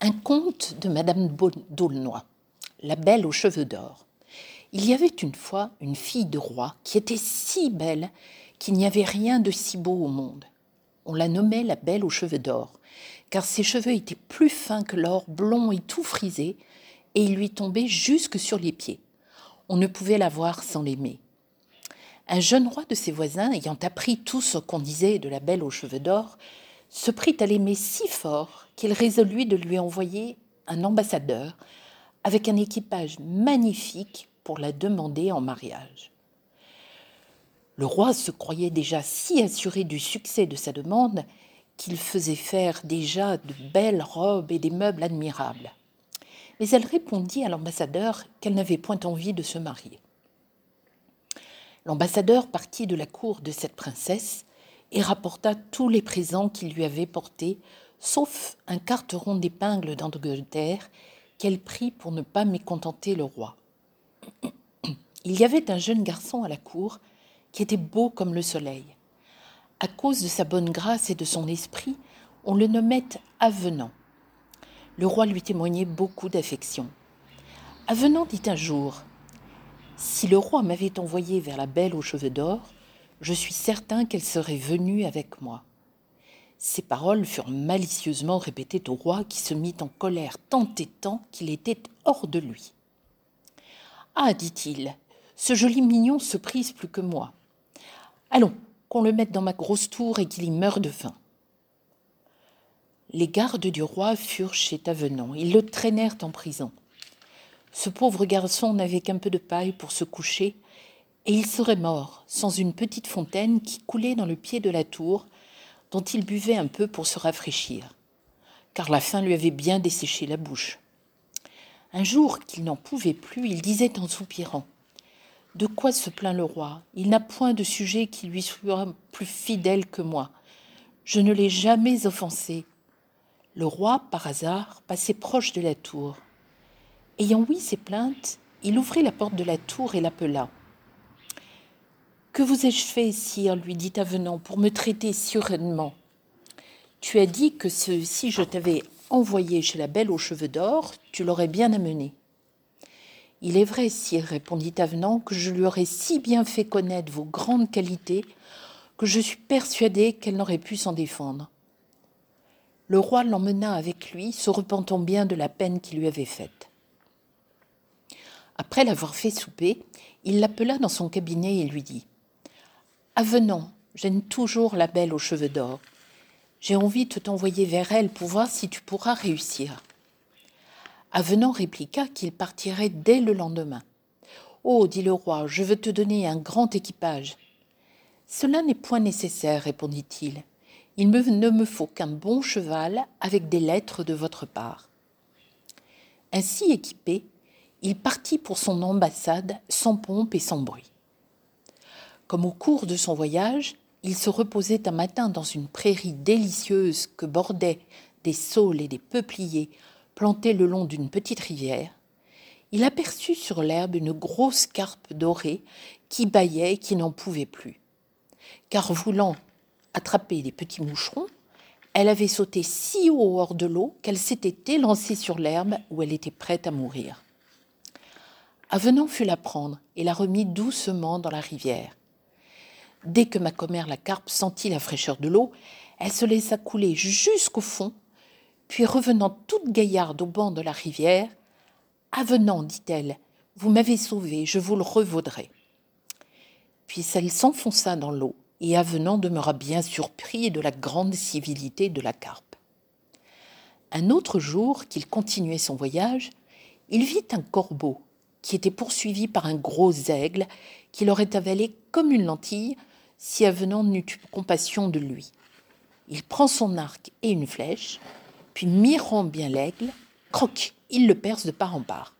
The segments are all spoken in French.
Un conte de Madame d'Aulnoy, la belle aux cheveux d'or. Il y avait une fois une fille de roi qui était si belle qu'il n'y avait rien de si beau au monde. On la nommait la belle aux cheveux d'or, car ses cheveux étaient plus fins que l'or, blonds et tout frisés, et ils lui tombaient jusque sur les pieds. On ne pouvait la voir sans l'aimer. Un jeune roi de ses voisins, ayant appris tout ce qu'on disait de la belle aux cheveux d'or, se prit à l'aimer si fort qu'il résolut de lui envoyer un ambassadeur avec un équipage magnifique pour la demander en mariage. Le roi se croyait déjà si assuré du succès de sa demande qu'il faisait faire déjà de belles robes et des meubles admirables. Mais elle répondit à l'ambassadeur qu'elle n'avait point envie de se marier. L'ambassadeur partit de la cour de cette princesse et rapporta tous les présents qu'il lui avait portés, sauf un carteron d'épingles d'Angleterre qu'elle prit pour ne pas mécontenter le roi. Il y avait un jeune garçon à la cour qui était beau comme le soleil. À cause de sa bonne grâce et de son esprit, on le nommait Avenant. Le roi lui témoignait beaucoup d'affection. Avenant dit un jour si le roi m'avait envoyé vers la belle aux cheveux d'or, je suis certain qu'elle serait venue avec moi. Ces paroles furent malicieusement répétées au roi qui se mit en colère tant et tant qu'il était hors de lui. Ah, dit-il, ce joli mignon se prise plus que moi. Allons, qu'on le mette dans ma grosse tour et qu'il y meure de faim. Les gardes du roi furent chez Tavenant. Ils le traînèrent en prison. Ce pauvre garçon n'avait qu'un peu de paille pour se coucher, et il serait mort sans une petite fontaine qui coulait dans le pied de la tour, dont il buvait un peu pour se rafraîchir, car la faim lui avait bien desséché la bouche. Un jour qu'il n'en pouvait plus, il disait en soupirant De quoi se plaint le roi? Il n'a point de sujet qui lui soit plus fidèle que moi. Je ne l'ai jamais offensé. Le roi, par hasard, passait proche de la tour. Ayant ouï ses plaintes, il ouvrit la porte de la tour et l'appela. Que vous ai-je fait, sire lui dit Avenant, pour me traiter si Tu as dit que si je t'avais envoyé chez la belle aux cheveux d'or, tu l'aurais bien amené. Il est vrai, sire, répondit Avenant, que je lui aurais si bien fait connaître vos grandes qualités que je suis persuadé qu'elle n'aurait pu s'en défendre. Le roi l'emmena avec lui, se repentant bien de la peine qu'il lui avait faite. Après l'avoir fait souper, il l'appela dans son cabinet et lui dit Avenant, j'aime toujours la belle aux cheveux d'or. J'ai envie de t'envoyer vers elle pour voir si tu pourras réussir. Avenant répliqua qu'il partirait dès le lendemain. Oh, dit le roi, je veux te donner un grand équipage. Cela n'est point nécessaire, répondit-il. Il ne me faut qu'un bon cheval avec des lettres de votre part. Ainsi équipé, il partit pour son ambassade sans pompe et sans bruit. Comme au cours de son voyage, il se reposait un matin dans une prairie délicieuse que bordaient des saules et des peupliers plantés le long d'une petite rivière, il aperçut sur l'herbe une grosse carpe dorée qui bâillait et qui n'en pouvait plus. Car voulant attraper des petits moucherons, elle avait sauté si haut hors de l'eau qu'elle s'était élancée sur l'herbe où elle était prête à mourir. Avenant fut la prendre et la remit doucement dans la rivière. Dès que ma commère la carpe sentit la fraîcheur de l'eau, elle se laissa couler jusqu'au fond, puis revenant toute gaillarde au banc de la rivière, Avenant, dit-elle, vous m'avez sauvé, je vous le revaudrai. Puis elle s'enfonça dans l'eau, et Avenant demeura bien surpris de la grande civilité de la carpe. Un autre jour qu'il continuait son voyage, il vit un corbeau qui était poursuivi par un gros aigle qui l'aurait avalé comme une lentille si Avenant n'eût eu compassion de lui. Il prend son arc et une flèche, puis mirant bien l'aigle, croque, il le perce de part en part.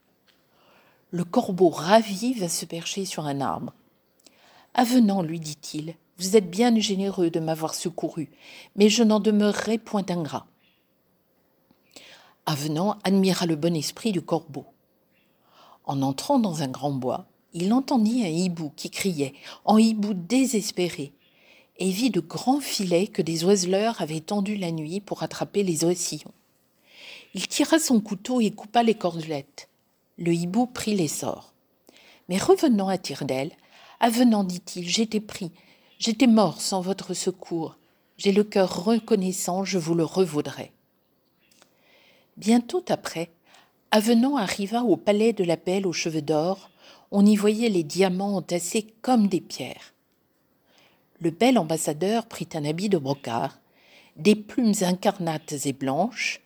Le corbeau ravi va se percher sur un arbre. Avenant, lui dit-il, vous êtes bien généreux de m'avoir secouru, mais je n'en demeurerai point ingrat. Avenant admira le bon esprit du corbeau. En entrant dans un grand bois, il entendit un hibou qui criait, en hibou désespéré, et vit de grands filets que des oiseleurs avaient tendus la nuit pour attraper les oisillons. Il tira son couteau et coupa les cordelettes. Le hibou prit l'essor. Mais revenant à tire-d'aile, avenant, dit-il, j'étais pris, j'étais mort sans votre secours. J'ai le cœur reconnaissant, je vous le revaudrai. Bientôt après, Avenant arriva au palais de la Belle aux cheveux d'or. On y voyait les diamants entassés comme des pierres. Le bel ambassadeur prit un habit de brocart, des plumes incarnates et blanches.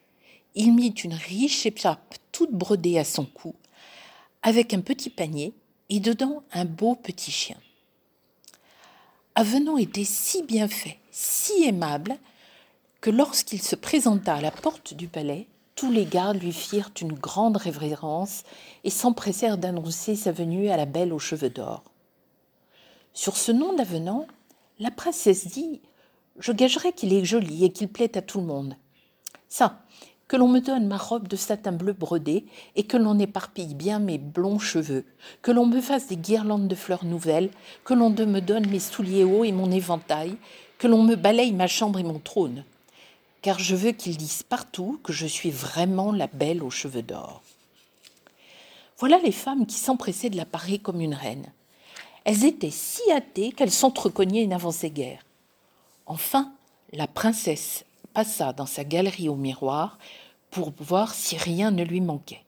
Il mit une riche échappe toute brodée à son cou, avec un petit panier et dedans un beau petit chien. Avenant était si bien fait, si aimable, que lorsqu'il se présenta à la porte du palais, tous les gardes lui firent une grande révérence et s'empressèrent d'annoncer sa venue à la belle aux cheveux d'or. Sur ce nom d'avenant, la princesse dit Je gagerai qu'il est joli et qu'il plaît à tout le monde. Ça, que l'on me donne ma robe de satin bleu brodé et que l'on éparpille bien mes blonds cheveux, que l'on me fasse des guirlandes de fleurs nouvelles, que l'on me donne mes souliers hauts et mon éventail, que l'on me balaye ma chambre et mon trône, car je veux qu'ils disent partout que je suis vraiment la belle aux cheveux d'or. Voilà les femmes qui s'empressaient de la parer comme une reine. Elles étaient si hâtées qu'elles s'entrecognaient et n'avançaient guère. Enfin, la princesse passa dans sa galerie au miroir pour voir si rien ne lui manquait.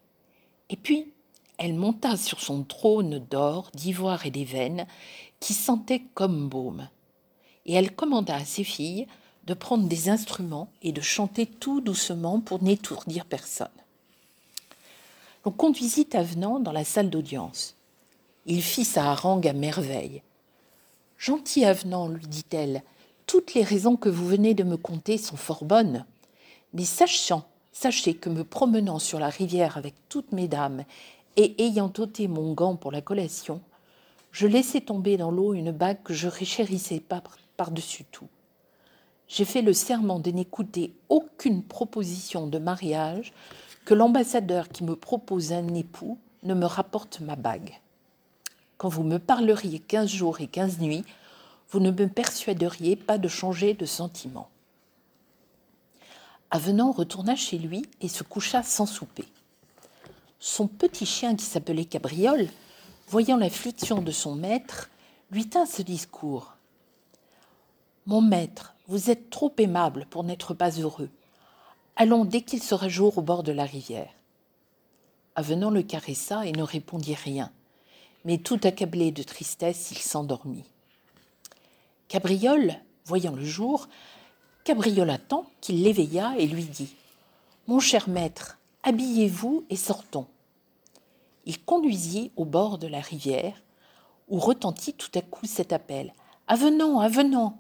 Et puis, elle monta sur son trône d'or, d'ivoire et d'éveine, qui sentait comme baume. Et elle commanda à ses filles de prendre des instruments et de chanter tout doucement pour n'étourdir personne. On conduisit Avenant dans la salle d'audience. Il fit sa harangue à merveille. Gentil Avenant, lui dit-elle, toutes les raisons que vous venez de me conter sont fort bonnes. Mais sachant, sachez que me promenant sur la rivière avec toutes mes dames et ayant ôté mon gant pour la collation, je laissai tomber dans l'eau une bague que je richérissais pas par-dessus tout j'ai fait le serment de n'écouter aucune proposition de mariage que l'ambassadeur qui me propose un époux ne me rapporte ma bague. Quand vous me parleriez quinze jours et quinze nuits, vous ne me persuaderiez pas de changer de sentiment. Avenant retourna chez lui et se coucha sans souper. Son petit chien qui s'appelait Cabriole, voyant la fluxion de son maître, lui tint ce discours. Mon maître, vous êtes trop aimable pour n'être pas heureux. Allons dès qu'il sera jour au bord de la rivière. Avenant le caressa et ne répondit rien, mais tout accablé de tristesse, il s'endormit. Cabriole, voyant le jour, cabriola tant qu'il l'éveilla et lui dit Mon cher maître, habillez-vous et sortons. Il conduisit au bord de la rivière, où retentit tout à coup cet appel Avenant, avenant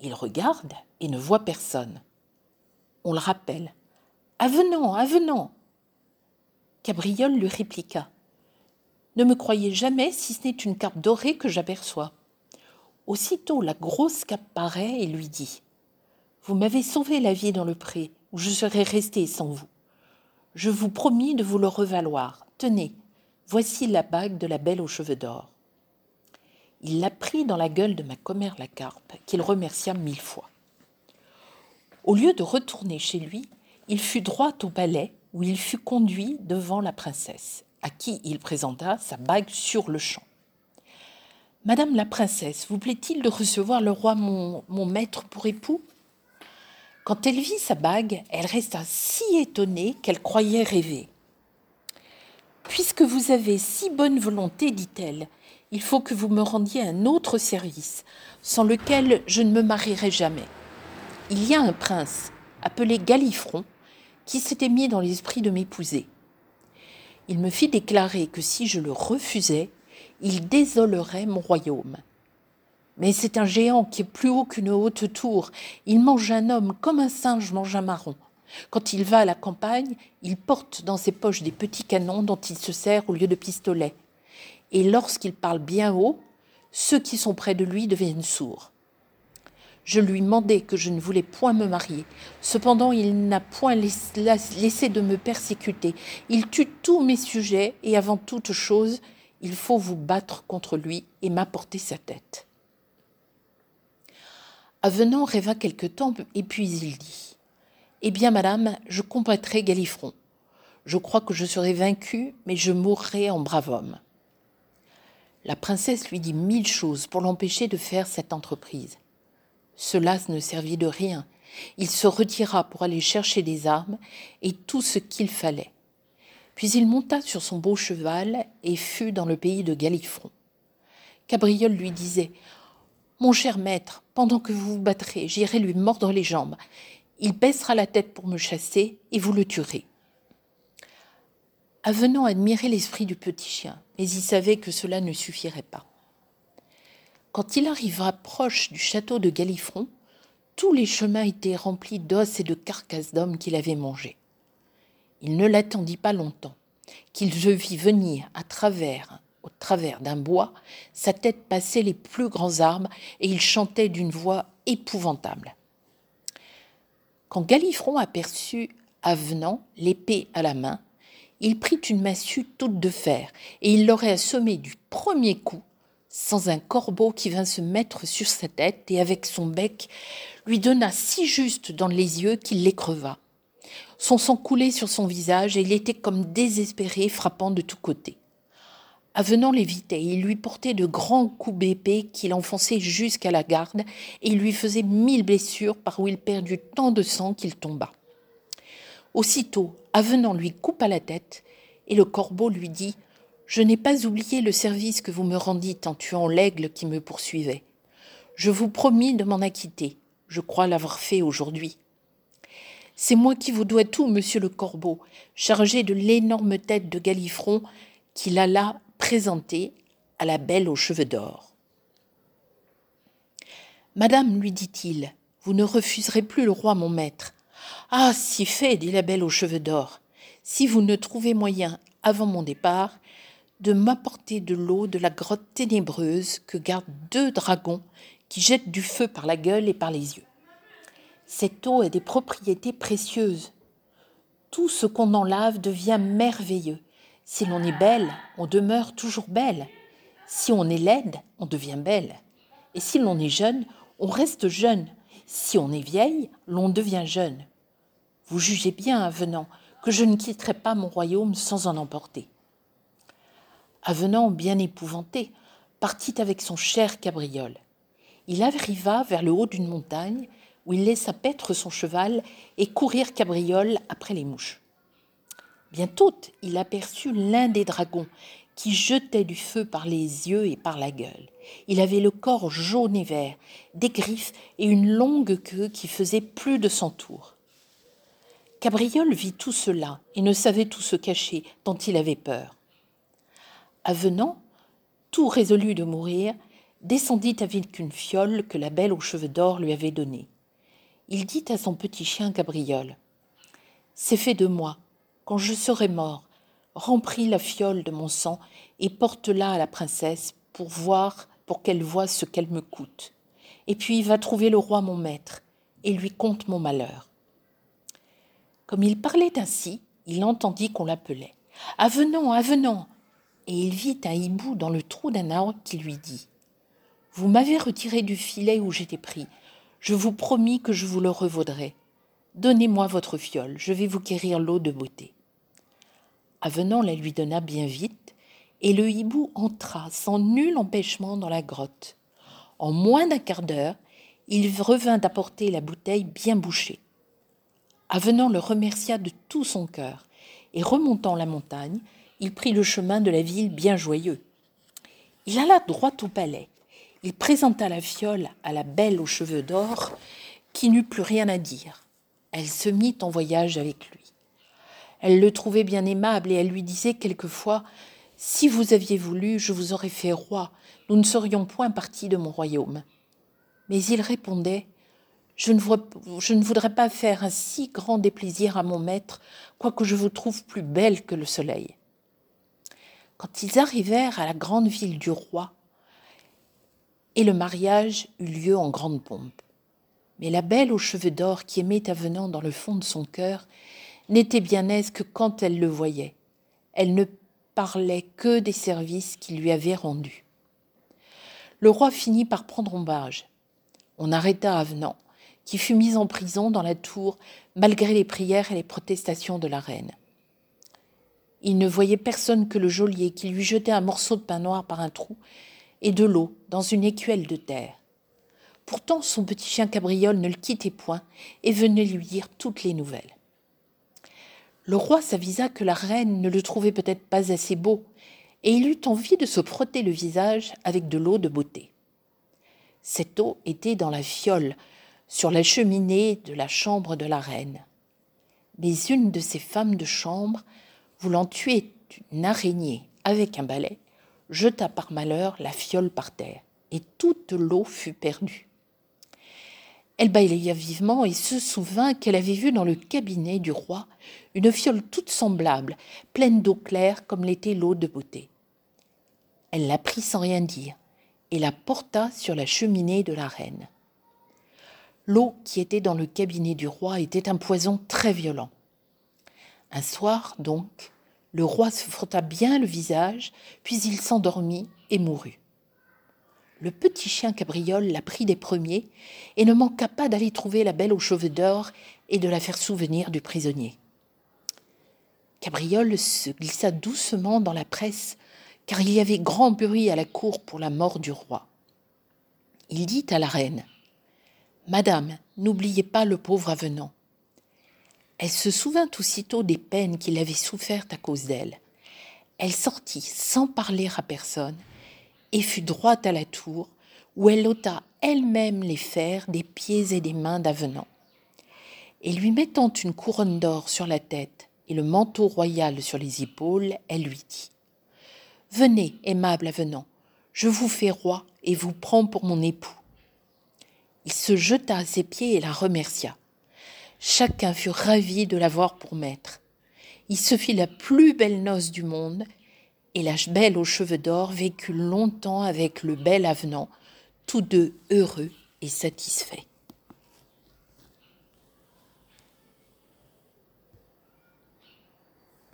il regarde et ne voit personne. On le rappelle. Avenant, avenant. Cabriole lui répliqua. Ne me croyez jamais si ce n'est une cape dorée que j'aperçois. Aussitôt la grosse cape paraît et lui dit. Vous m'avez sauvé la vie dans le pré, où je serais resté sans vous. Je vous promis de vous le revaloir. Tenez, voici la bague de la belle aux cheveux d'or il la prit dans la gueule de ma commère la carpe, remercia mille fois. Au lieu de retourner chez lui, il fut droit au palais où il fut conduit devant la princesse, à qui il présenta sa bague sur le champ. Madame la princesse, vous plaît-il de recevoir le roi mon maître pour époux? Quand elle vit sa bague, elle resta si étonnée qu'elle croyait rêver. Puisque vous avez si bonne volonté, dit-elle, il faut que vous me rendiez un autre service, sans lequel je ne me marierai jamais. Il y a un prince, appelé Galifron, qui s'était mis dans l'esprit de m'épouser. Il me fit déclarer que si je le refusais, il désolerait mon royaume. Mais c'est un géant qui est plus haut qu'une haute tour. Il mange un homme comme un singe mange un marron. Quand il va à la campagne, il porte dans ses poches des petits canons dont il se sert au lieu de pistolets et lorsqu'il parle bien haut, ceux qui sont près de lui deviennent sourds. Je lui mandai que je ne voulais point me marier. Cependant, il n'a point laissé de me persécuter. Il tue tous mes sujets, et avant toute chose, il faut vous battre contre lui et m'apporter sa tête. Avenant rêva quelque temps, et puis il dit Eh bien, madame, je combattrai Galifron. Je crois que je serai vaincu, mais je mourrai en brave homme. La princesse lui dit mille choses pour l'empêcher de faire cette entreprise. Cela ne servit de rien. Il se retira pour aller chercher des armes et tout ce qu'il fallait. Puis il monta sur son beau cheval et fut dans le pays de Galifron. Cabriole lui disait Mon cher maître, pendant que vous vous battrez, j'irai lui mordre les jambes. Il baissera la tête pour me chasser et vous le tuerez. Avenant admirait l'esprit du petit chien, mais il savait que cela ne suffirait pas. Quand il arriva proche du château de Galifron, tous les chemins étaient remplis d'os et de carcasses d'hommes qu'il avait mangés. Il ne l'attendit pas longtemps, qu'il vit venir à travers, au travers d'un bois, sa tête passait les plus grands arbres et il chantait d'une voix épouvantable. Quand Galifron aperçut Avenant, l'épée à la main, il prit une massue toute de fer, et il l'aurait assommé du premier coup, sans un corbeau qui vint se mettre sur sa tête et avec son bec lui donna si juste dans les yeux qu'il les creva. Son sang coulait sur son visage et il était comme désespéré, frappant de tous côtés. Avenant l'évitait, il lui portait de grands coups d'épée qu'il enfonçait jusqu'à la garde et il lui faisait mille blessures par où il perdit tant de sang qu'il tomba. Aussitôt, Avenant lui coupa la tête, et le corbeau lui dit Je n'ai pas oublié le service que vous me rendîtes en tuant l'aigle qui me poursuivait. Je vous promis de m'en acquitter. Je crois l'avoir fait aujourd'hui. C'est moi qui vous dois tout, monsieur le corbeau, chargé de l'énorme tête de Galifron qu'il alla présenter à la belle aux cheveux d'or. Madame, lui dit-il, vous ne refuserez plus le roi mon maître. Ah, si fait, dit la belle aux cheveux d'or, si vous ne trouvez moyen, avant mon départ, de m'apporter de l'eau de la grotte ténébreuse que gardent deux dragons qui jettent du feu par la gueule et par les yeux. Cette eau a des propriétés précieuses. Tout ce qu'on en lave devient merveilleux. Si l'on est belle, on demeure toujours belle. Si on est laide, on devient belle. Et si l'on est jeune, on reste jeune. Si on est vieille, l'on devient jeune. Vous jugez bien, Avenant, que je ne quitterai pas mon royaume sans en emporter. Avenant, bien épouvanté, partit avec son cher cabriole. Il arriva vers le haut d'une montagne où il laissa paître son cheval et courir cabriole après les mouches. Bientôt, il aperçut l'un des dragons qui jetait du feu par les yeux et par la gueule. Il avait le corps jaune et vert, des griffes et une longue queue qui faisait plus de cent tours. Cabriole vit tout cela et ne savait tout se cacher, tant il avait peur. Avenant, tout résolu de mourir, descendit avec une fiole que la belle aux cheveux d'or lui avait donnée. Il dit à son petit chien Cabriole C'est fait de moi. Quand je serai mort, remplis la fiole de mon sang et porte-la à la princesse pour voir, pour qu'elle voie ce qu'elle me coûte. Et puis va trouver le roi mon maître et lui conte mon malheur. Comme il parlait ainsi, il entendit qu'on l'appelait. Avenant, avenant Et il vit un hibou dans le trou d'un arbre qui lui dit Vous m'avez retiré du filet où j'étais pris. Je vous promis que je vous le revaudrai. Donnez-moi votre fiole, je vais vous guérir l'eau de beauté. Avenant la lui donna bien vite, et le hibou entra sans nul empêchement dans la grotte. En moins d'un quart d'heure, il revint apporter la bouteille bien bouchée. Avenant le remercia de tout son cœur, et remontant la montagne, il prit le chemin de la ville bien joyeux. Il alla droit au palais. Il présenta la fiole à la belle aux cheveux d'or, qui n'eut plus rien à dire. Elle se mit en voyage avec lui. Elle le trouvait bien aimable et elle lui disait quelquefois Si vous aviez voulu, je vous aurais fait roi, nous ne serions point partis de mon royaume. Mais il répondait je ne, voudrais pas faire un si grand déplaisir à mon maître, quoique je vous trouve plus belle que le soleil. Quand ils arrivèrent à la grande ville du roi, et le mariage eut lieu en grande pompe. Mais la belle aux cheveux d'or qui aimait Avenant dans le fond de son cœur n'était bien aise que quand elle le voyait. Elle ne parlait que des services qu'il lui avait rendus. Le roi finit par prendre ombrage. On arrêta Avenant, qui fut mis en prison dans la tour malgré les prières et les protestations de la reine. Il ne voyait personne que le geôlier qui lui jetait un morceau de pain noir par un trou et de l'eau dans une écuelle de terre. Pourtant, son petit chien cabriole ne le quittait point et venait lui dire toutes les nouvelles. Le roi s'avisa que la reine ne le trouvait peut-être pas assez beau, et il eut envie de se frotter le visage avec de l'eau de beauté. Cette eau était dans la fiole, sur la cheminée de la chambre de la reine. Mais une de ces femmes de chambre, voulant tuer une araignée avec un balai, jeta par malheur la fiole par terre, et toute l'eau fut perdue. Elle bâilla vivement et se souvint qu'elle avait vu dans le cabinet du roi une fiole toute semblable, pleine d'eau claire comme l'était l'eau de beauté. Elle la prit sans rien dire et la porta sur la cheminée de la reine. L'eau qui était dans le cabinet du roi était un poison très violent. Un soir, donc, le roi se frotta bien le visage, puis il s'endormit et mourut le petit chien cabriole la prit des premiers et ne manqua pas d'aller trouver la belle aux cheveux d'or et de la faire souvenir du prisonnier. Cabriole se glissa doucement dans la presse, car il y avait grand bruit à la cour pour la mort du roi. Il dit à la reine Madame, n'oubliez pas le pauvre avenant. Elle se souvint aussitôt des peines qu'il avait souffertes à cause d'elle. Elle sortit sans parler à personne et fut droite à la tour, où elle ôta elle-même les fers des pieds et des mains d'Avenant. Et lui mettant une couronne d'or sur la tête et le manteau royal sur les épaules, elle lui dit Venez, aimable Avenant, je vous fais roi et vous prends pour mon époux. Il se jeta à ses pieds et la remercia. Chacun fut ravi de l'avoir pour maître. Il se fit la plus belle noce du monde et la belle aux cheveux d'or vécut longtemps avec le bel avenant, tous deux heureux et satisfaits.